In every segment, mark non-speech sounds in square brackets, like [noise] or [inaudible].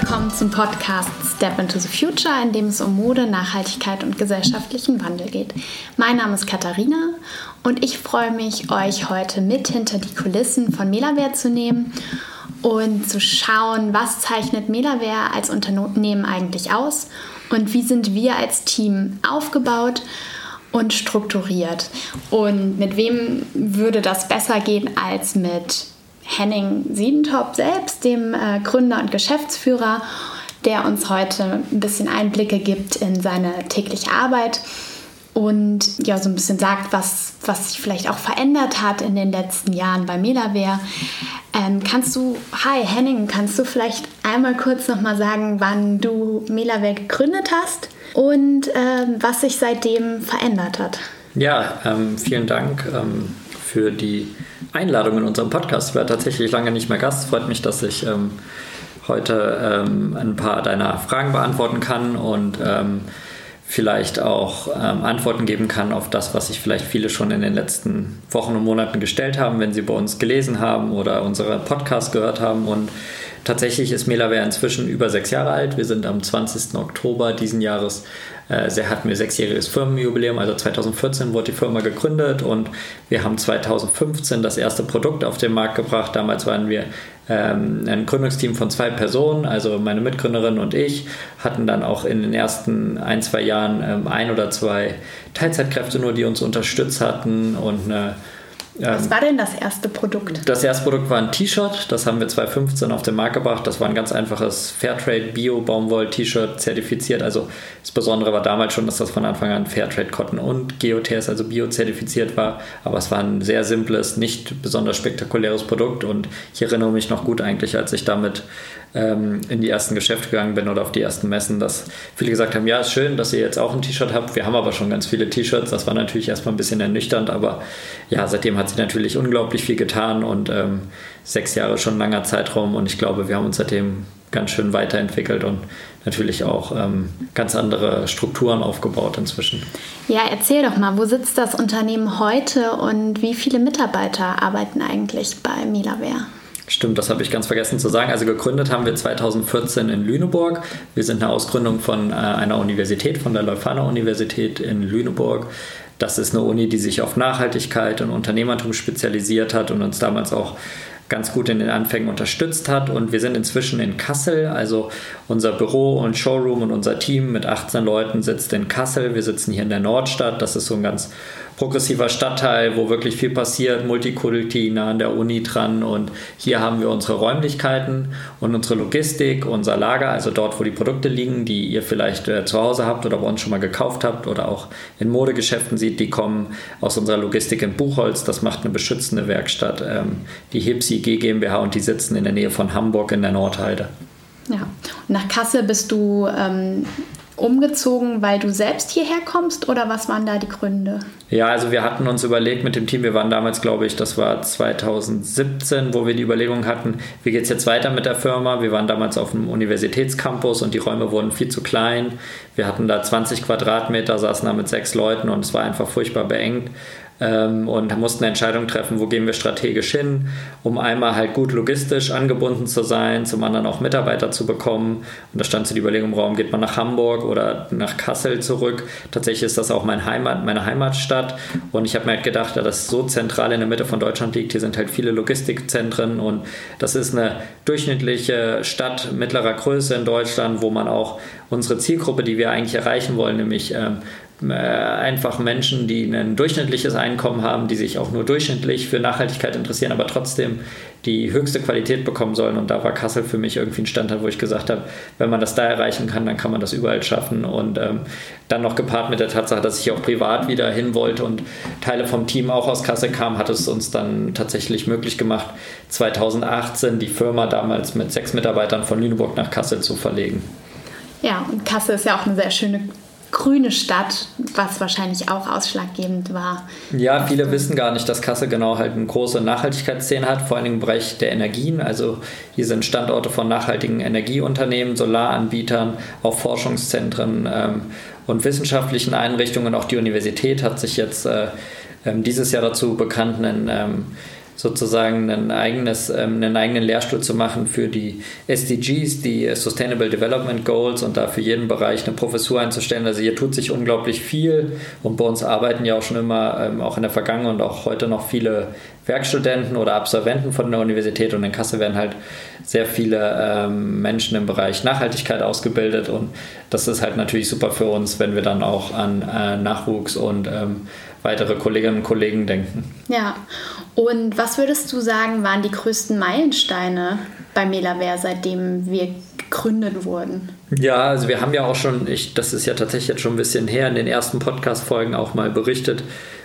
willkommen zum Podcast Step into the Future, in dem es um Mode, Nachhaltigkeit und gesellschaftlichen Wandel geht. Mein Name ist Katharina und ich freue mich, euch heute mit hinter die Kulissen von Melaware zu nehmen und zu schauen, was zeichnet Melaware als Unternehmen eigentlich aus und wie sind wir als Team aufgebaut und strukturiert und mit wem würde das besser gehen als mit Henning Siedentop selbst, dem äh, Gründer und Geschäftsführer, der uns heute ein bisschen Einblicke gibt in seine tägliche Arbeit und ja so ein bisschen sagt, was, was sich vielleicht auch verändert hat in den letzten Jahren bei Melaware. Ähm, kannst du, hi Henning, kannst du vielleicht einmal kurz nochmal sagen, wann du Melaware gegründet hast und ähm, was sich seitdem verändert hat? Ja, ähm, vielen Dank ähm, für die Einladung in unserem Podcast. Ich war tatsächlich lange nicht mehr Gast. Freut mich, dass ich ähm, heute ähm, ein paar deiner Fragen beantworten kann und ähm, vielleicht auch ähm, Antworten geben kann auf das, was sich vielleicht viele schon in den letzten Wochen und Monaten gestellt haben, wenn sie bei uns gelesen haben oder unsere Podcast gehört haben. Und tatsächlich ist Melaware inzwischen über sechs Jahre alt. Wir sind am 20. Oktober diesen Jahres sie hatten wir sechsjähriges Firmenjubiläum, also 2014 wurde die Firma gegründet und wir haben 2015 das erste Produkt auf den Markt gebracht. Damals waren wir ähm, ein Gründungsteam von zwei Personen, also meine Mitgründerin und ich, hatten dann auch in den ersten ein, zwei Jahren ähm, ein oder zwei Teilzeitkräfte nur, die uns unterstützt hatten und eine was ähm, war denn das erste Produkt? Das erste Produkt war ein T-Shirt. Das haben wir 2015 auf den Markt gebracht. Das war ein ganz einfaches Fairtrade Bio Baumwoll T-Shirt zertifiziert. Also das Besondere war damals schon, dass das von Anfang an Fairtrade Cotton und GOTS, also Bio zertifiziert war. Aber es war ein sehr simples, nicht besonders spektakuläres Produkt. Und ich erinnere mich noch gut eigentlich, als ich damit ähm, in die ersten Geschäfte gegangen bin oder auf die ersten Messen, dass viele gesagt haben, ja, ist schön, dass ihr jetzt auch ein T-Shirt habt. Wir haben aber schon ganz viele T-Shirts. Das war natürlich erstmal ein bisschen ernüchternd, aber ja, seitdem hat sich natürlich unglaublich viel getan und ähm, sechs Jahre schon ein langer Zeitraum und ich glaube, wir haben uns seitdem ganz schön weiterentwickelt und natürlich auch ähm, ganz andere Strukturen aufgebaut inzwischen. Ja, erzähl doch mal, wo sitzt das Unternehmen heute und wie viele Mitarbeiter arbeiten eigentlich bei Milaware? Stimmt, das habe ich ganz vergessen zu sagen. Also gegründet haben wir 2014 in Lüneburg. Wir sind eine Ausgründung von äh, einer Universität, von der Leuphana Universität in Lüneburg. Das ist eine Uni, die sich auf Nachhaltigkeit und Unternehmertum spezialisiert hat und uns damals auch ganz gut in den Anfängen unterstützt hat. Und wir sind inzwischen in Kassel, also unser Büro und Showroom und unser Team mit 18 Leuten sitzt in Kassel. Wir sitzen hier in der Nordstadt. Das ist so ein ganz progressiver Stadtteil, wo wirklich viel passiert, Multikulti nah an der Uni dran. Und hier haben wir unsere Räumlichkeiten und unsere Logistik, unser Lager, also dort, wo die Produkte liegen, die ihr vielleicht äh, zu Hause habt oder bei uns schon mal gekauft habt oder auch in Modegeschäften sieht, die kommen aus unserer Logistik in Buchholz, das macht eine beschützende Werkstatt, ähm, die Hipsi G GmbH und die sitzen in der Nähe von Hamburg in der Nordheide. Ja, nach Kassel bist du ähm, umgezogen, weil du selbst hierher kommst oder was waren da die Gründe? Ja, also wir hatten uns überlegt mit dem Team, wir waren damals, glaube ich, das war 2017, wo wir die Überlegung hatten, wie geht es jetzt weiter mit der Firma? Wir waren damals auf dem Universitätscampus und die Räume wurden viel zu klein. Wir hatten da 20 Quadratmeter, saßen da mit sechs Leuten und es war einfach furchtbar beengt ähm, und mussten eine Entscheidung treffen, wo gehen wir strategisch hin, um einmal halt gut logistisch angebunden zu sein, zum anderen auch Mitarbeiter zu bekommen. Und da stand so die Überlegung im Raum, geht man nach Hamburg oder nach Kassel zurück. Tatsächlich ist das auch mein Heimat, meine Heimatstadt und ich habe mir halt gedacht, da das so zentral in der Mitte von Deutschland liegt, hier sind halt viele Logistikzentren und das ist eine durchschnittliche Stadt mittlerer Größe in Deutschland, wo man auch unsere Zielgruppe, die wir eigentlich erreichen wollen, nämlich ähm, äh, einfach Menschen, die ein durchschnittliches Einkommen haben, die sich auch nur durchschnittlich für Nachhaltigkeit interessieren, aber trotzdem die höchste Qualität bekommen sollen. Und da war Kassel für mich irgendwie ein Standard, wo ich gesagt habe, wenn man das da erreichen kann, dann kann man das überall schaffen. Und ähm, dann noch gepaart mit der Tatsache, dass ich auch privat wieder hin wollte und Teile vom Team auch aus Kassel kamen, hat es uns dann tatsächlich möglich gemacht, 2018 die Firma damals mit sechs Mitarbeitern von Lüneburg nach Kassel zu verlegen. Ja, und Kassel ist ja auch eine sehr schöne grüne Stadt, was wahrscheinlich auch ausschlaggebend war. Ja, viele wissen gar nicht, dass Kassel genau halt eine große Nachhaltigkeitsszene hat, vor allem im Bereich der Energien. Also hier sind Standorte von nachhaltigen Energieunternehmen, Solaranbietern, auch Forschungszentren ähm, und wissenschaftlichen Einrichtungen. Auch die Universität hat sich jetzt äh, ähm, dieses Jahr dazu bekannt, einen ähm, sozusagen ein eigenes, ähm, einen eigenen Lehrstuhl zu machen für die SDGs, die Sustainable Development Goals und da für jeden Bereich eine Professur einzustellen. Also hier tut sich unglaublich viel und bei uns arbeiten ja auch schon immer, ähm, auch in der Vergangenheit und auch heute noch viele Werkstudenten oder Absolventen von der Universität und in Kassel werden halt sehr viele ähm, Menschen im Bereich Nachhaltigkeit ausgebildet und das ist halt natürlich super für uns, wenn wir dann auch an äh, Nachwuchs und weitere Kolleginnen und Kollegen denken. Ja, und was würdest du sagen, waren die größten Meilensteine bei Melaware, seitdem wir gegründet wurden? Ja, also wir haben ja auch schon, ich, das ist ja tatsächlich jetzt schon ein bisschen her, in den ersten Podcast-Folgen auch mal berichtet,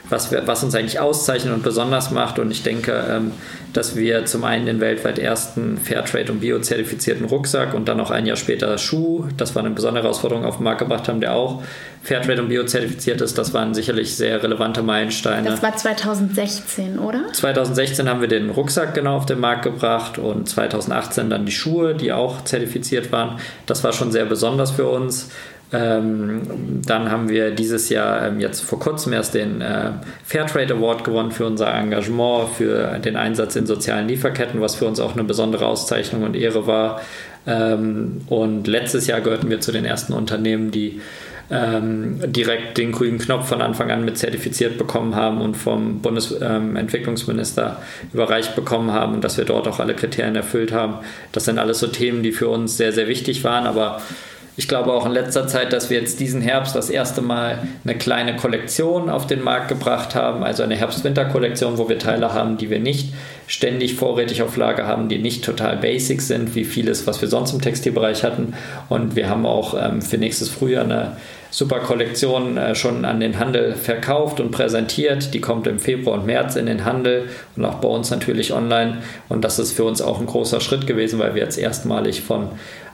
was, wir, was uns eigentlich auszeichnet und besonders macht. Und ich denke, ähm, dass wir zum einen den weltweit ersten Fairtrade- und Bio-zertifizierten Rucksack und dann auch ein Jahr später Schuh, das war eine besondere Herausforderung, auf den Markt gebracht haben, der auch Fairtrade und Bio-zertifiziert ist. Das waren sicherlich sehr relevante Meilensteine. Das war 2016, oder? 2016 haben wir den Rucksack genau auf den Markt gebracht und 2018 dann die Schuhe, die auch zertifiziert waren. Das war schon sehr besonders für uns. Ähm, dann haben wir dieses Jahr ähm, jetzt vor kurzem erst den äh, Fairtrade Award gewonnen für unser Engagement, für den Einsatz in sozialen Lieferketten, was für uns auch eine besondere Auszeichnung und Ehre war. Ähm, und letztes Jahr gehörten wir zu den ersten Unternehmen, die ähm, direkt den grünen Knopf von Anfang an mit zertifiziert bekommen haben und vom Bundesentwicklungsminister ähm, überreicht bekommen haben und dass wir dort auch alle Kriterien erfüllt haben. Das sind alles so Themen, die für uns sehr, sehr wichtig waren, aber ich glaube auch in letzter Zeit, dass wir jetzt diesen Herbst das erste Mal eine kleine Kollektion auf den Markt gebracht haben, also eine Herbst-Winter-Kollektion, wo wir Teile haben, die wir nicht ständig vorrätig auf Lager haben, die nicht total basic sind, wie vieles, was wir sonst im Textilbereich hatten. Und wir haben auch ähm, für nächstes Frühjahr eine super Kollektion äh, schon an den Handel verkauft und präsentiert. Die kommt im Februar und März in den Handel und auch bei uns natürlich online. Und das ist für uns auch ein großer Schritt gewesen, weil wir jetzt erstmalig von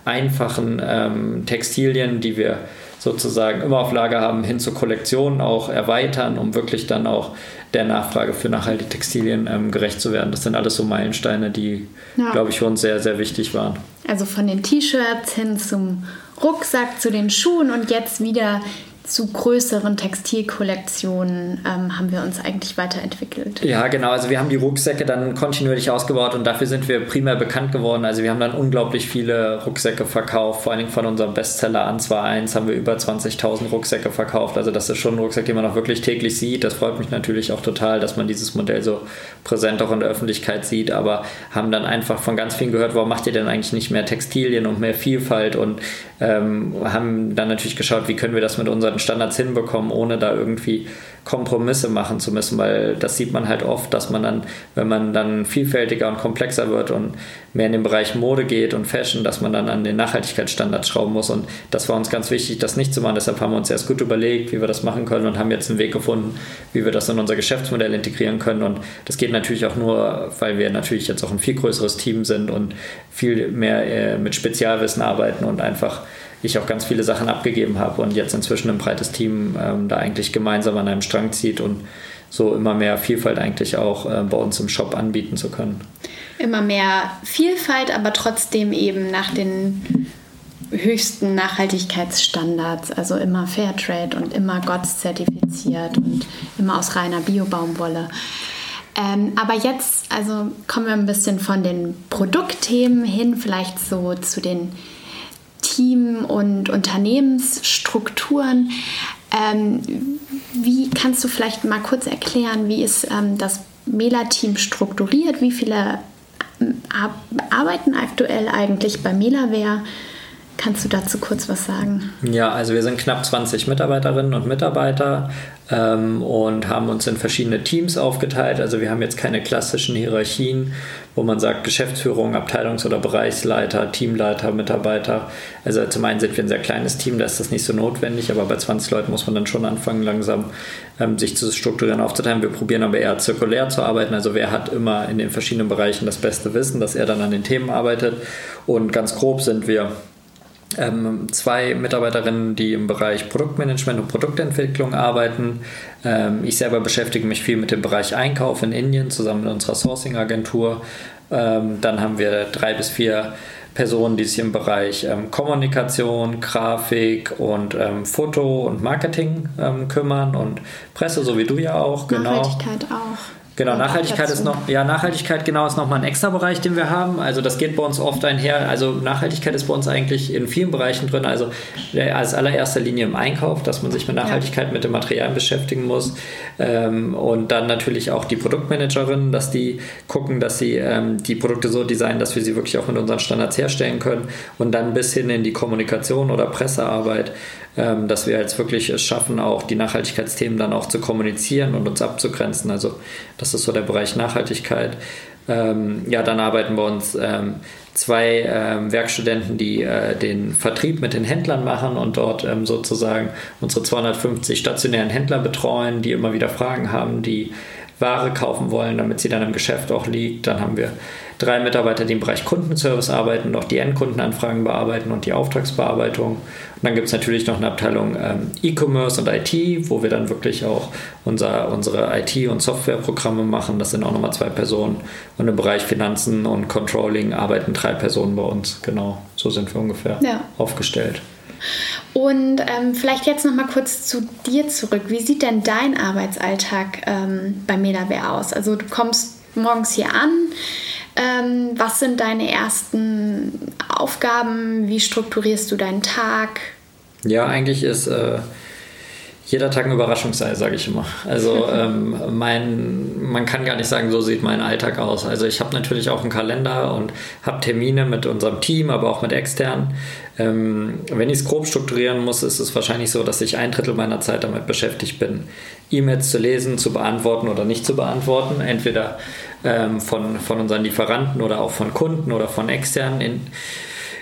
einfachen ähm, Textilien, die wir sozusagen immer auf Lager haben, hin zur Kollektion auch erweitern, um wirklich dann auch der Nachfrage für nachhaltige Textilien ähm, gerecht zu werden. Das sind alles so Meilensteine, die, ja. glaube ich, für uns sehr, sehr wichtig waren. Also von den T-Shirts hin zum Rucksack, zu den Schuhen und jetzt wieder zu größeren Textilkollektionen ähm, haben wir uns eigentlich weiterentwickelt. Ja, genau. Also wir haben die Rucksäcke dann kontinuierlich ausgebaut und dafür sind wir primär bekannt geworden. Also wir haben dann unglaublich viele Rucksäcke verkauft. Vor allen Dingen von unserem Bestseller an 2.1 haben wir über 20.000 Rucksäcke verkauft. Also das ist schon ein Rucksack, den man auch wirklich täglich sieht. Das freut mich natürlich auch total, dass man dieses Modell so präsent auch in der Öffentlichkeit sieht. Aber haben dann einfach von ganz vielen gehört, warum macht ihr denn eigentlich nicht mehr Textilien und mehr Vielfalt und ähm, haben dann natürlich geschaut, wie können wir das mit unseren Standards hinbekommen, ohne da irgendwie Kompromisse machen zu müssen, weil das sieht man halt oft, dass man dann, wenn man dann vielfältiger und komplexer wird und mehr in den Bereich Mode geht und Fashion, dass man dann an den Nachhaltigkeitsstandards schrauben muss und das war uns ganz wichtig, das nicht zu machen. Deshalb haben wir uns erst gut überlegt, wie wir das machen können und haben jetzt einen Weg gefunden, wie wir das in unser Geschäftsmodell integrieren können und das geht natürlich auch nur, weil wir natürlich jetzt auch ein viel größeres Team sind und viel mehr äh, mit Spezialwissen arbeiten und einfach ich auch ganz viele Sachen abgegeben habe und jetzt inzwischen ein breites Team ähm, da eigentlich gemeinsam an einem Strang zieht und so immer mehr Vielfalt eigentlich auch äh, bei uns im Shop anbieten zu können. Immer mehr Vielfalt, aber trotzdem eben nach den höchsten Nachhaltigkeitsstandards, also immer Fairtrade und immer GOTS zertifiziert und immer aus reiner Biobaumwolle. Ähm, aber jetzt, also kommen wir ein bisschen von den Produktthemen hin, vielleicht so zu den Team- und Unternehmensstrukturen. Ähm, wie kannst du vielleicht mal kurz erklären, wie ist ähm, das Mela-Team strukturiert? Wie viele ähm, arbeiten aktuell eigentlich bei Melaware? Kannst du dazu kurz was sagen? Ja, also wir sind knapp 20 Mitarbeiterinnen und Mitarbeiter ähm, und haben uns in verschiedene Teams aufgeteilt. Also wir haben jetzt keine klassischen Hierarchien, wo man sagt Geschäftsführung, Abteilungs- oder Bereichsleiter, Teamleiter, Mitarbeiter. Also zum einen sind wir ein sehr kleines Team, da ist das nicht so notwendig, aber bei 20 Leuten muss man dann schon anfangen, langsam ähm, sich zu strukturieren, aufzuteilen. Wir probieren aber eher zirkulär zu arbeiten. Also wer hat immer in den verschiedenen Bereichen das beste Wissen, dass er dann an den Themen arbeitet. Und ganz grob sind wir ähm, zwei Mitarbeiterinnen, die im Bereich Produktmanagement und Produktentwicklung arbeiten. Ähm, ich selber beschäftige mich viel mit dem Bereich Einkauf in Indien zusammen mit unserer Sourcing-Agentur. Ähm, dann haben wir drei bis vier Personen, die sich im Bereich ähm, Kommunikation, Grafik und ähm, Foto und Marketing ähm, kümmern und Presse, so wie du ja auch. Genau. Nachhaltigkeit auch. Genau, Nachhaltigkeit ist noch, ja, Nachhaltigkeit genau ist nochmal ein extra Bereich, den wir haben. Also das geht bei uns oft einher. Also Nachhaltigkeit ist bei uns eigentlich in vielen Bereichen drin. Also als allererster Linie im Einkauf, dass man sich mit Nachhaltigkeit, ja. mit den Materialien beschäftigen muss. Ähm, und dann natürlich auch die Produktmanagerinnen, dass die gucken, dass sie ähm, die Produkte so designen, dass wir sie wirklich auch mit unseren Standards herstellen können. Und dann bis hin in die Kommunikation oder Pressearbeit ähm, dass wir jetzt wirklich es schaffen, auch die Nachhaltigkeitsthemen dann auch zu kommunizieren und uns abzugrenzen. Also das ist so der Bereich Nachhaltigkeit. Ähm, ja, dann arbeiten bei uns ähm, zwei ähm, Werkstudenten, die äh, den Vertrieb mit den Händlern machen und dort ähm, sozusagen unsere 250 stationären Händler betreuen, die immer wieder Fragen haben, die Ware kaufen wollen, damit sie dann im Geschäft auch liegt. Dann haben wir drei Mitarbeiter, die im Bereich Kundenservice arbeiten, noch die Endkundenanfragen bearbeiten und die Auftragsbearbeitung. Und dann gibt es natürlich noch eine Abteilung ähm, E-Commerce und IT, wo wir dann wirklich auch unser, unsere IT- und Softwareprogramme machen. Das sind auch nochmal zwei Personen. Und im Bereich Finanzen und Controlling arbeiten drei Personen bei uns. Genau, so sind wir ungefähr ja. aufgestellt. Und ähm, vielleicht jetzt noch mal kurz zu dir zurück. Wie sieht denn dein Arbeitsalltag ähm, bei Medaware aus? Also du kommst morgens hier an, ähm, was sind deine ersten Aufgaben? Wie strukturierst du deinen Tag? Ja, eigentlich ist äh, jeder Tag ein Überraschungsei, sage ich immer. Also [laughs] ähm, mein, man kann gar nicht sagen, so sieht mein Alltag aus. Also ich habe natürlich auch einen Kalender und habe Termine mit unserem Team, aber auch mit externen. Ähm, wenn ich es grob strukturieren muss, ist es wahrscheinlich so, dass ich ein Drittel meiner Zeit damit beschäftigt bin, E-Mails zu lesen, zu beantworten oder nicht zu beantworten. Entweder ähm, von, von unseren Lieferanten oder auch von Kunden oder von externen. In,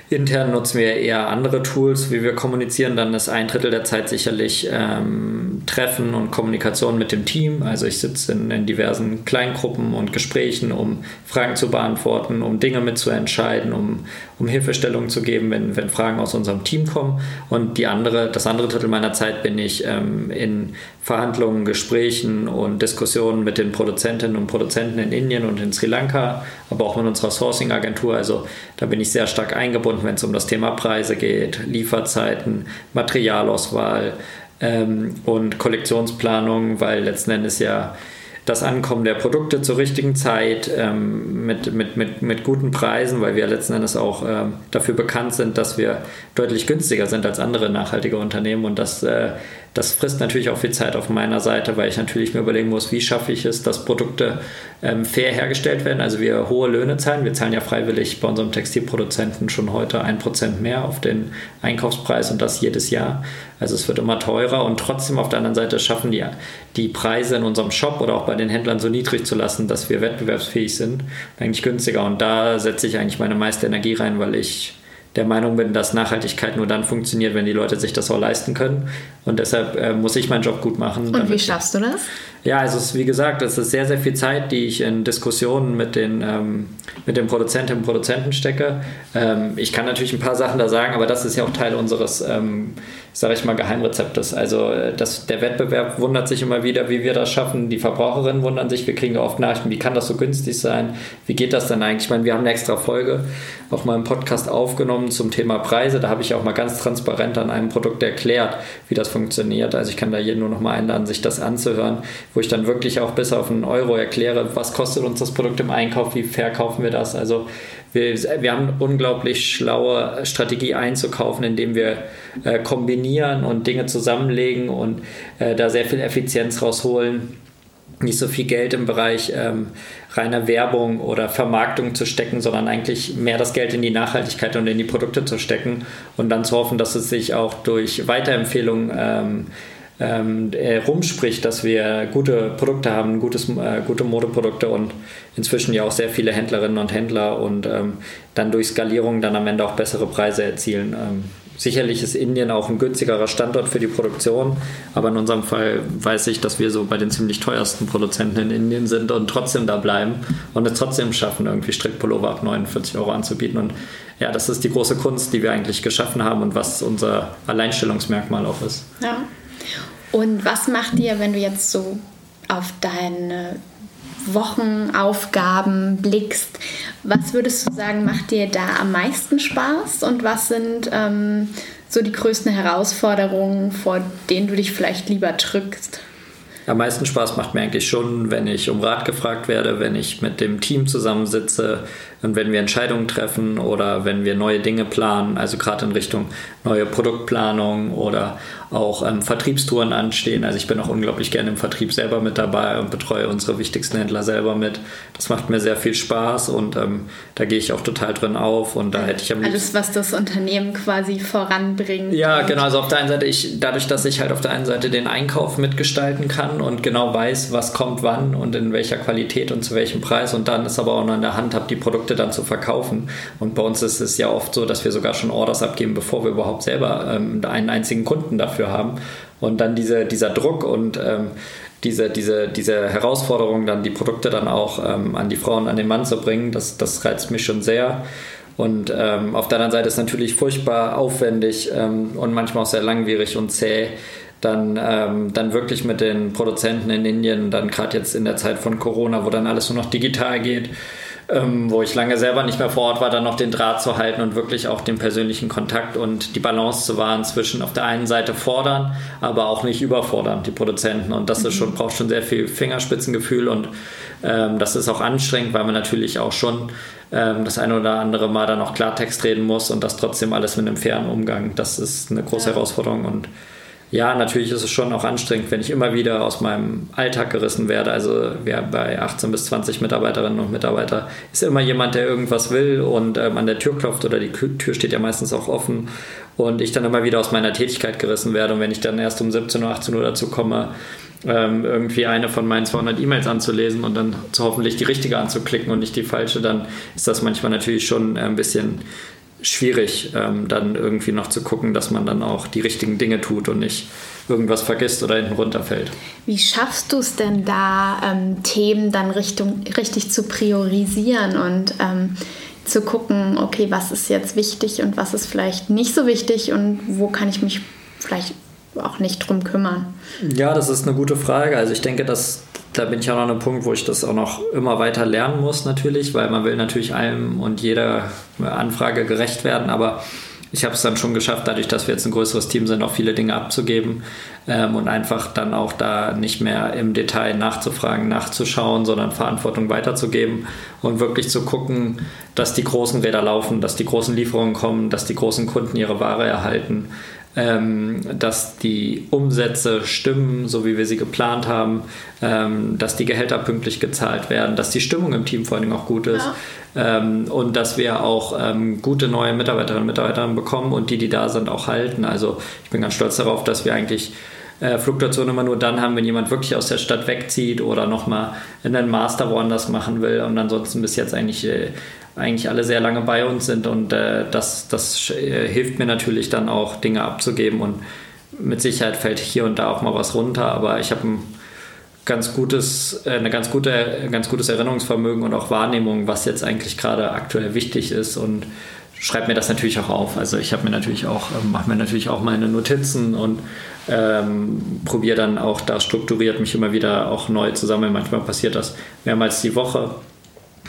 intern nutzen wir eher andere Tools, wie wir kommunizieren. Dann ist ein Drittel der Zeit sicherlich ähm, Treffen und Kommunikation mit dem Team. Also ich sitze in, in, diversen Kleingruppen und Gesprächen, um Fragen zu beantworten, um Dinge mitzuentscheiden, um, um Hilfestellungen zu geben, wenn, wenn Fragen aus unserem Team kommen. Und die andere, das andere Drittel meiner Zeit bin ich ähm, in Verhandlungen, Gesprächen und Diskussionen mit den Produzentinnen und Produzenten in Indien und in Sri Lanka, aber auch mit unserer Sourcing-Agentur. Also da bin ich sehr stark eingebunden, wenn es um das Thema Preise geht, Lieferzeiten, Materialauswahl ähm, und Kollektionsplanung, weil letzten Endes ja das Ankommen der Produkte zur richtigen Zeit ähm, mit, mit, mit, mit guten Preisen, weil wir letzten Endes auch ähm, dafür bekannt sind, dass wir deutlich günstiger sind als andere nachhaltige Unternehmen und das äh, das frisst natürlich auch viel Zeit auf meiner Seite, weil ich natürlich mir überlegen muss, wie schaffe ich es, dass Produkte ähm, fair hergestellt werden. Also wir hohe Löhne zahlen. Wir zahlen ja freiwillig bei unserem Textilproduzenten schon heute ein Prozent mehr auf den Einkaufspreis und das jedes Jahr. Also es wird immer teurer und trotzdem auf der anderen Seite schaffen die, die Preise in unserem Shop oder auch bei den Händlern so niedrig zu lassen, dass wir wettbewerbsfähig sind, eigentlich günstiger. Und da setze ich eigentlich meine meiste Energie rein, weil ich der Meinung bin, dass Nachhaltigkeit nur dann funktioniert, wenn die Leute sich das auch leisten können. Und deshalb äh, muss ich meinen Job gut machen. Und wie schaffst du das? Ja, also es ist, wie gesagt, es ist sehr, sehr viel Zeit, die ich in Diskussionen mit den, ähm, mit den Produzentinnen und Produzenten stecke. Ähm, ich kann natürlich ein paar Sachen da sagen, aber das ist ja auch Teil unseres, ähm, sage ich mal, Geheimrezeptes. Also äh, das, der Wettbewerb wundert sich immer wieder, wie wir das schaffen. Die Verbraucherinnen wundern sich. Wir kriegen oft Nachrichten, wie kann das so günstig sein? Wie geht das denn eigentlich? Ich meine, wir haben eine extra Folge auch mal im Podcast aufgenommen zum Thema Preise. Da habe ich auch mal ganz transparent an einem Produkt erklärt, wie das funktioniert. Also ich kann da jeden nur noch mal einladen, sich das anzuhören wo ich dann wirklich auch bis auf einen Euro erkläre, was kostet uns das Produkt im Einkauf, wie verkaufen wir das. Also wir, wir haben eine unglaublich schlaue Strategie einzukaufen, indem wir äh, kombinieren und Dinge zusammenlegen und äh, da sehr viel Effizienz rausholen nicht so viel Geld im Bereich ähm, reiner Werbung oder Vermarktung zu stecken, sondern eigentlich mehr das Geld in die Nachhaltigkeit und in die Produkte zu stecken und dann zu hoffen, dass es sich auch durch Weiterempfehlungen ähm, ähm, rumspricht, dass wir gute Produkte haben, gutes, äh, gute Modeprodukte und inzwischen ja auch sehr viele Händlerinnen und Händler und ähm, dann durch Skalierung dann am Ende auch bessere Preise erzielen. Ähm, sicherlich ist Indien auch ein günstigerer Standort für die Produktion, aber in unserem Fall weiß ich, dass wir so bei den ziemlich teuersten Produzenten in Indien sind und trotzdem da bleiben und es trotzdem schaffen, irgendwie Strickpullover ab 49 Euro anzubieten. Und ja, das ist die große Kunst, die wir eigentlich geschaffen haben und was unser Alleinstellungsmerkmal auch ist. Ja. Und was macht dir, wenn du jetzt so auf deine Wochenaufgaben blickst, was würdest du sagen, macht dir da am meisten Spaß und was sind ähm, so die größten Herausforderungen, vor denen du dich vielleicht lieber drückst? Am meisten Spaß macht mir eigentlich schon, wenn ich um Rat gefragt werde, wenn ich mit dem Team zusammensitze und wenn wir Entscheidungen treffen oder wenn wir neue Dinge planen, also gerade in Richtung neue Produktplanung oder auch ähm, Vertriebstouren anstehen. Also ich bin auch unglaublich gerne im Vertrieb selber mit dabei und betreue unsere wichtigsten Händler selber mit. Das macht mir sehr viel Spaß und ähm, da gehe ich auch total drin auf und da hätte ich am Alles, was das Unternehmen quasi voranbringt. Ja, genau. Also auf der einen Seite, ich, dadurch, dass ich halt auf der einen Seite den Einkauf mitgestalten kann und genau weiß, was kommt wann und in welcher Qualität und zu welchem Preis und dann ist aber auch noch in der Hand habe, die Produkte dann zu verkaufen. Und bei uns ist es ja oft so, dass wir sogar schon Orders abgeben, bevor wir überhaupt selber ähm, einen einzigen Kunden dafür haben. Und dann diese, dieser Druck und ähm, diese, diese, diese Herausforderung, dann die Produkte dann auch ähm, an die Frauen, an den Mann zu bringen, das, das reizt mich schon sehr. Und ähm, auf der anderen Seite ist es natürlich furchtbar aufwendig ähm, und manchmal auch sehr langwierig und zäh, dann, ähm, dann wirklich mit den Produzenten in Indien, dann gerade jetzt in der Zeit von Corona, wo dann alles nur noch digital geht, ähm, wo ich lange selber nicht mehr vor Ort war, dann noch den Draht zu halten und wirklich auch den persönlichen Kontakt und die Balance zu wahren zwischen auf der einen Seite fordern, aber auch nicht überfordern, die Produzenten. Und das mhm. ist schon, braucht schon sehr viel Fingerspitzengefühl und ähm, das ist auch anstrengend, weil man natürlich auch schon ähm, das eine oder andere Mal dann auch Klartext reden muss und das trotzdem alles mit einem fairen Umgang. Das ist eine große ja. Herausforderung und ja, natürlich ist es schon auch anstrengend, wenn ich immer wieder aus meinem Alltag gerissen werde. Also wer bei 18 bis 20 Mitarbeiterinnen und Mitarbeitern ist immer jemand, der irgendwas will und ähm, an der Tür klopft oder die Tür steht ja meistens auch offen und ich dann immer wieder aus meiner Tätigkeit gerissen werde und wenn ich dann erst um 17 Uhr, 18 Uhr dazu komme, ähm, irgendwie eine von meinen 200 E-Mails anzulesen und dann hoffentlich die richtige anzuklicken und nicht die falsche, dann ist das manchmal natürlich schon ein bisschen schwierig, ähm, dann irgendwie noch zu gucken, dass man dann auch die richtigen Dinge tut und nicht irgendwas vergisst oder hinten runterfällt. Wie schaffst du es denn da, ähm, Themen dann Richtung, richtig zu priorisieren und ähm, zu gucken, okay, was ist jetzt wichtig und was ist vielleicht nicht so wichtig und wo kann ich mich vielleicht auch nicht drum kümmern? Ja, das ist eine gute Frage. Also ich denke, dass da bin ich auch noch an einem Punkt, wo ich das auch noch immer weiter lernen muss, natürlich, weil man will natürlich allem und jeder Anfrage gerecht werden, aber ich habe es dann schon geschafft, dadurch, dass wir jetzt ein größeres Team sind, auch viele Dinge abzugeben ähm, und einfach dann auch da nicht mehr im Detail nachzufragen, nachzuschauen, sondern Verantwortung weiterzugeben und wirklich zu gucken, dass die großen Räder laufen, dass die großen Lieferungen kommen, dass die großen Kunden ihre Ware erhalten, ähm, dass die Umsätze stimmen, so wie wir sie geplant haben, ähm, dass die Gehälter pünktlich gezahlt werden, dass die Stimmung im Team vor allem auch gut ist ja. ähm, und dass wir auch ähm, gute neue Mitarbeiterinnen und Mitarbeiter bekommen und die, die da sind, auch halten. Also ich bin ganz stolz darauf, dass wir eigentlich äh, Fluktuation immer nur dann haben, wenn jemand wirklich aus der Stadt wegzieht oder nochmal einen Master woanders machen will und ansonsten bis jetzt eigentlich äh, eigentlich alle sehr lange bei uns sind und äh, das, das äh, hilft mir natürlich dann auch Dinge abzugeben und mit Sicherheit fällt hier und da auch mal was runter, aber ich habe ein ganz gutes, äh, eine ganz gute, ganz gutes Erinnerungsvermögen und auch Wahrnehmung, was jetzt eigentlich gerade aktuell wichtig ist und schreibe mir das natürlich auch auf. Also ich habe mir natürlich auch, äh, mache mir natürlich auch meine Notizen und ähm, probiere dann auch da strukturiert mich immer wieder auch neu zu sammeln. Manchmal passiert das mehrmals die Woche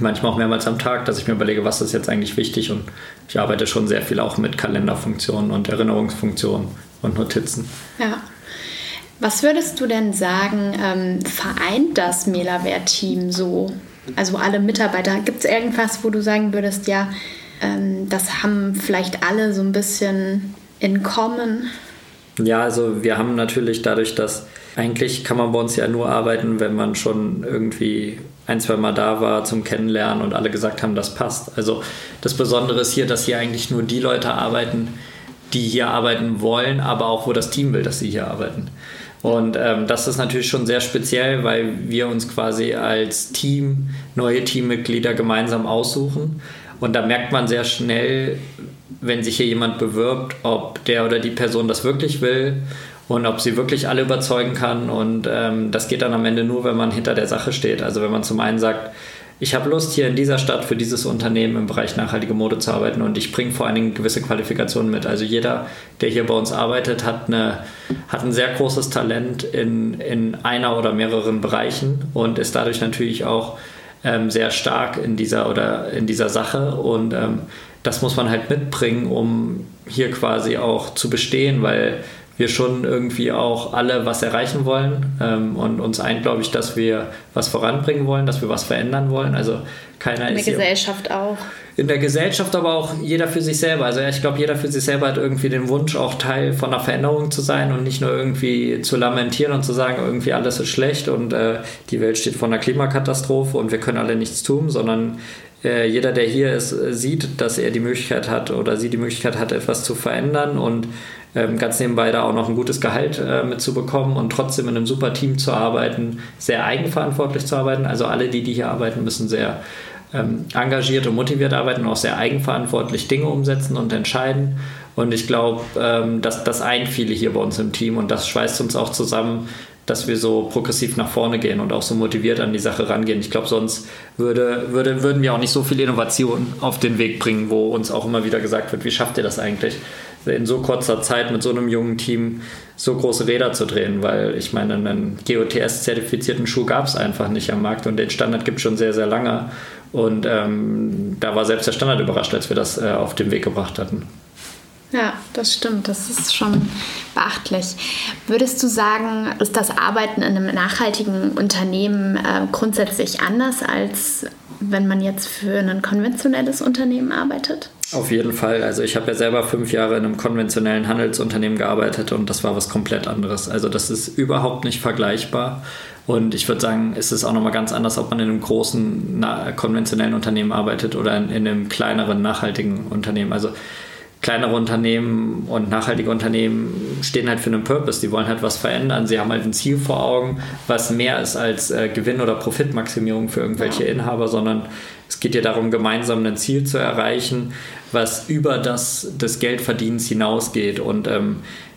manchmal auch mehrmals am Tag, dass ich mir überlege, was ist jetzt eigentlich wichtig und ich arbeite schon sehr viel auch mit Kalenderfunktionen und Erinnerungsfunktionen und Notizen. Ja. Was würdest du denn sagen, ähm, vereint das Melaware-Team so? Also alle Mitarbeiter. Gibt es irgendwas, wo du sagen würdest, ja, ähm, das haben vielleicht alle so ein bisschen in Common? Ja, also wir haben natürlich dadurch, dass eigentlich kann man bei uns ja nur arbeiten, wenn man schon irgendwie ein, zwei Mal da war zum Kennenlernen und alle gesagt haben, das passt. Also das Besondere ist hier, dass hier eigentlich nur die Leute arbeiten, die hier arbeiten wollen, aber auch wo das Team will, dass sie hier arbeiten. Und ähm, das ist natürlich schon sehr speziell, weil wir uns quasi als Team neue Teammitglieder gemeinsam aussuchen. Und da merkt man sehr schnell, wenn sich hier jemand bewirbt, ob der oder die Person das wirklich will und ob sie wirklich alle überzeugen kann. Und ähm, das geht dann am Ende nur, wenn man hinter der Sache steht. Also wenn man zum einen sagt, ich habe Lust, hier in dieser Stadt für dieses Unternehmen im Bereich nachhaltige Mode zu arbeiten und ich bringe vor allen Dingen gewisse Qualifikationen mit. Also jeder, der hier bei uns arbeitet, hat, eine, hat ein sehr großes Talent in, in einer oder mehreren Bereichen und ist dadurch natürlich auch ähm, sehr stark in dieser oder in dieser Sache und ähm, das muss man halt mitbringen, um hier quasi auch zu bestehen, weil wir schon irgendwie auch alle was erreichen wollen ähm, und uns eint, glaube ich, dass wir was voranbringen wollen, dass wir was verändern wollen. Also keiner in der Gesellschaft auch. In der Gesellschaft aber auch jeder für sich selber. Also ich glaube, jeder für sich selber hat irgendwie den Wunsch, auch Teil von einer Veränderung zu sein und nicht nur irgendwie zu lamentieren und zu sagen, irgendwie alles ist schlecht und äh, die Welt steht vor einer Klimakatastrophe und wir können alle nichts tun, sondern äh, jeder, der hier ist, sieht, dass er die Möglichkeit hat oder sie die Möglichkeit hat, etwas zu verändern und ähm, ganz nebenbei da auch noch ein gutes Gehalt äh, mitzubekommen und trotzdem in einem super Team zu arbeiten, sehr eigenverantwortlich zu arbeiten. Also alle, die, die hier arbeiten, müssen sehr ähm, engagiert und motiviert arbeiten und auch sehr eigenverantwortlich Dinge umsetzen und entscheiden. Und ich glaube, ähm, dass das eint viele hier bei uns im Team und das schweißt uns auch zusammen, dass wir so progressiv nach vorne gehen und auch so motiviert an die Sache rangehen. Ich glaube, sonst würde, würde, würden wir auch nicht so viel Innovation auf den Weg bringen, wo uns auch immer wieder gesagt wird, wie schafft ihr das eigentlich? In so kurzer Zeit mit so einem jungen Team so große Räder zu drehen, weil ich meine, einen GOTS-zertifizierten Schuh gab es einfach nicht am Markt und den Standard gibt es schon sehr, sehr lange. Und ähm, da war selbst der Standard überrascht, als wir das äh, auf den Weg gebracht hatten. Ja, das stimmt. Das ist schon beachtlich. Würdest du sagen, ist das Arbeiten in einem nachhaltigen Unternehmen äh, grundsätzlich anders, als wenn man jetzt für ein konventionelles Unternehmen arbeitet? Auf jeden Fall. Also ich habe ja selber fünf Jahre in einem konventionellen Handelsunternehmen gearbeitet und das war was komplett anderes. Also das ist überhaupt nicht vergleichbar. Und ich würde sagen, es ist auch nochmal ganz anders, ob man in einem großen konventionellen Unternehmen arbeitet oder in, in einem kleineren nachhaltigen Unternehmen. Also kleinere Unternehmen und nachhaltige Unternehmen stehen halt für einen Purpose. Die wollen halt was verändern. Sie haben halt ein Ziel vor Augen, was mehr ist als äh, Gewinn- oder Profitmaximierung für irgendwelche ja. Inhaber, sondern es geht ja darum, gemeinsam ein Ziel zu erreichen, was über das des Geldverdienens hinausgeht. Und ähm,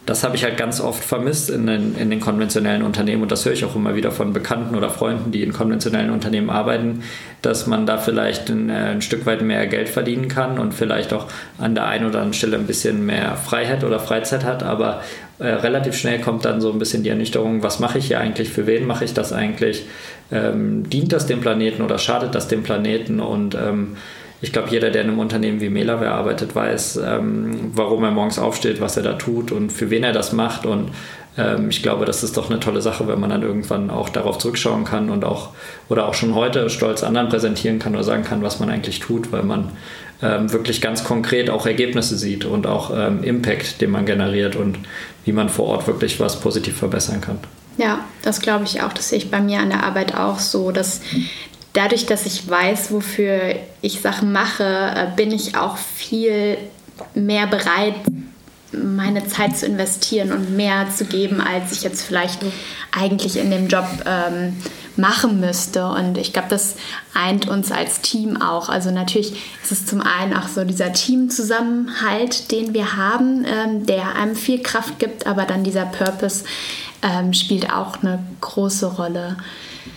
das habe ich halt ganz oft vermisst in den, in den konventionellen Unternehmen und das höre ich auch immer wieder von Bekannten oder Freunden, die in konventionellen Unternehmen arbeiten, dass man da vielleicht ein, äh, ein Stück weit mehr Geld verdienen kann und vielleicht auch an der einen oder anderen Stelle ein bisschen mehr Freiheit oder Freizeit hat, aber äh, relativ schnell kommt dann so ein bisschen die Ernüchterung, was mache ich hier eigentlich, für wen mache ich das eigentlich, ähm, dient das dem Planeten oder schadet das dem Planeten? Und ähm, ich glaube, jeder, der in einem Unternehmen wie Melaware arbeitet, weiß, ähm, warum er morgens aufsteht, was er da tut und für wen er das macht. Und ähm, ich glaube, das ist doch eine tolle Sache, wenn man dann irgendwann auch darauf zurückschauen kann und auch oder auch schon heute stolz anderen präsentieren kann oder sagen kann, was man eigentlich tut, weil man ähm, wirklich ganz konkret auch Ergebnisse sieht und auch ähm, Impact, den man generiert und wie man vor Ort wirklich was positiv verbessern kann. Ja, das glaube ich auch. Das sehe ich bei mir an der Arbeit auch so, dass dadurch, dass ich weiß, wofür ich Sachen mache, äh, bin ich auch viel mehr bereit, meine Zeit zu investieren und mehr zu geben, als ich jetzt vielleicht eigentlich in dem Job ähm, machen müsste. Und ich glaube, das eint uns als Team auch. Also natürlich ist es zum einen auch so dieser Teamzusammenhalt, den wir haben, ähm, der einem viel Kraft gibt, aber dann dieser Purpose ähm, spielt auch eine große Rolle.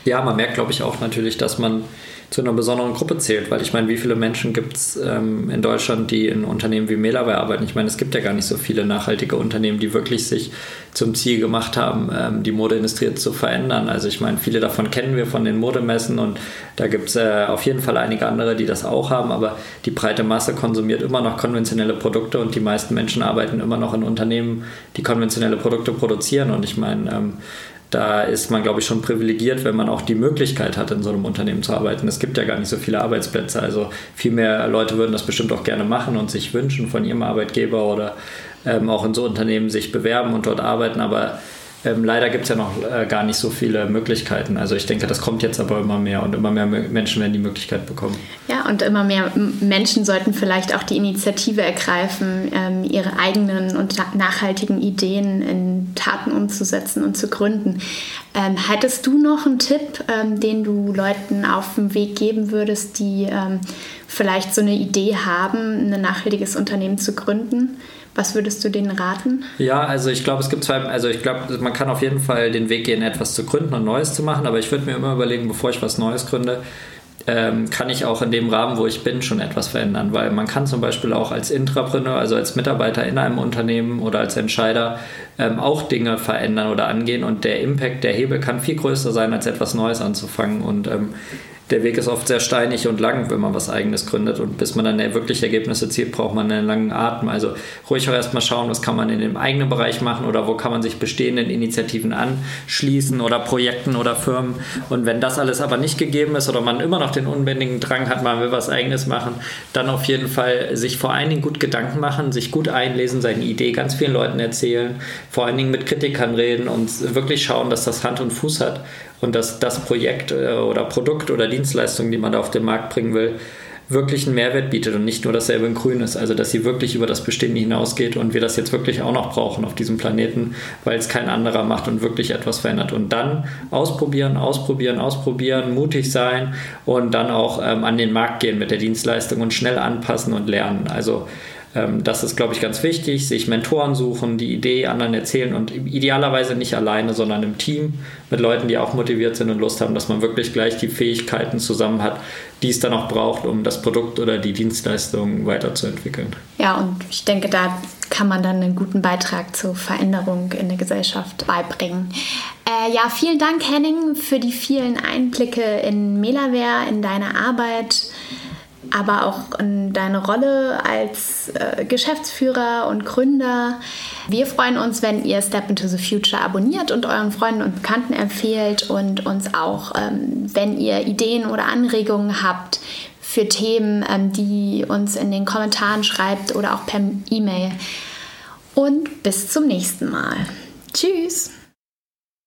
Ja, man merkt, glaube ich, auch natürlich, dass man zu einer besonderen Gruppe zählt, weil ich meine, wie viele Menschen gibt es ähm, in Deutschland, die in Unternehmen wie Melaware arbeiten? Ich meine, es gibt ja gar nicht so viele nachhaltige Unternehmen, die wirklich sich zum Ziel gemacht haben, ähm, die Modeindustrie zu verändern. Also ich meine, viele davon kennen wir von den Modemessen und da gibt es äh, auf jeden Fall einige andere, die das auch haben, aber die breite Masse konsumiert immer noch konventionelle Produkte und die meisten Menschen arbeiten immer noch in Unternehmen, die konventionelle Produkte produzieren und ich meine, ähm, da ist man, glaube ich, schon privilegiert, wenn man auch die Möglichkeit hat, in so einem Unternehmen zu arbeiten. Es gibt ja gar nicht so viele Arbeitsplätze. Also viel mehr Leute würden das bestimmt auch gerne machen und sich wünschen von ihrem Arbeitgeber oder ähm, auch in so Unternehmen sich bewerben und dort arbeiten. Aber ähm, leider gibt es ja noch äh, gar nicht so viele Möglichkeiten. Also ich denke, das kommt jetzt aber immer mehr und immer mehr Menschen werden die Möglichkeit bekommen. Ja, und immer mehr Menschen sollten vielleicht auch die Initiative ergreifen, ähm, ihre eigenen und nachhaltigen Ideen in Taten umzusetzen und zu gründen. Ähm, hättest du noch einen Tipp, ähm, den du Leuten auf den Weg geben würdest, die ähm, vielleicht so eine Idee haben, ein nachhaltiges Unternehmen zu gründen? Was würdest du denen raten? Ja, also ich glaube, es gibt zwei, also ich glaube, man kann auf jeden Fall den Weg gehen, etwas zu gründen und Neues zu machen, aber ich würde mir immer überlegen, bevor ich was Neues gründe, ähm, kann ich auch in dem Rahmen, wo ich bin, schon etwas verändern, weil man kann zum Beispiel auch als Intrapreneur, also als Mitarbeiter in einem Unternehmen oder als Entscheider ähm, auch Dinge verändern oder angehen. Und der Impact, der Hebel kann viel größer sein, als etwas Neues anzufangen. Und ähm, der Weg ist oft sehr steinig und lang, wenn man was Eigenes gründet. Und bis man dann wirklich Ergebnisse zieht, braucht man einen langen Atem. Also ruhig auch erstmal schauen, was kann man in dem eigenen Bereich machen oder wo kann man sich bestehenden Initiativen anschließen oder Projekten oder Firmen. Und wenn das alles aber nicht gegeben ist oder man immer noch den unbändigen Drang hat, man will was Eigenes machen, dann auf jeden Fall sich vor allen Dingen gut Gedanken machen, sich gut einlesen, seine Idee ganz vielen Leuten erzählen, vor allen Dingen mit Kritikern reden und wirklich schauen, dass das Hand und Fuß hat und dass das Projekt äh, oder Produkt oder Dienstleistung, die man da auf den Markt bringen will, wirklich einen Mehrwert bietet und nicht nur dasselbe in Grün ist. Also dass sie wirklich über das Bestehende hinausgeht und wir das jetzt wirklich auch noch brauchen auf diesem Planeten, weil es kein anderer macht und wirklich etwas verändert. Und dann ausprobieren, ausprobieren, ausprobieren, mutig sein und dann auch ähm, an den Markt gehen mit der Dienstleistung und schnell anpassen und lernen. Also ähm, das ist, glaube ich, ganz wichtig. Sich Mentoren suchen, die Idee anderen erzählen und idealerweise nicht alleine, sondern im Team mit Leuten, die auch motiviert sind und Lust haben, dass man wirklich gleich die Fähigkeiten zusammen hat, die es dann auch braucht, um das Produkt oder die Dienstleistung weiterzuentwickeln. Ja, und ich denke, da kann man dann einen guten Beitrag zur Veränderung in der Gesellschaft beibringen. Äh, ja, vielen Dank, Henning, für die vielen Einblicke in Melaware, in deine Arbeit aber auch in deine Rolle als äh, Geschäftsführer und Gründer. Wir freuen uns, wenn ihr Step into the Future abonniert und euren Freunden und Bekannten empfehlt und uns auch, ähm, wenn ihr Ideen oder Anregungen habt für Themen, ähm, die uns in den Kommentaren schreibt oder auch per E-Mail. Und bis zum nächsten Mal. Tschüss!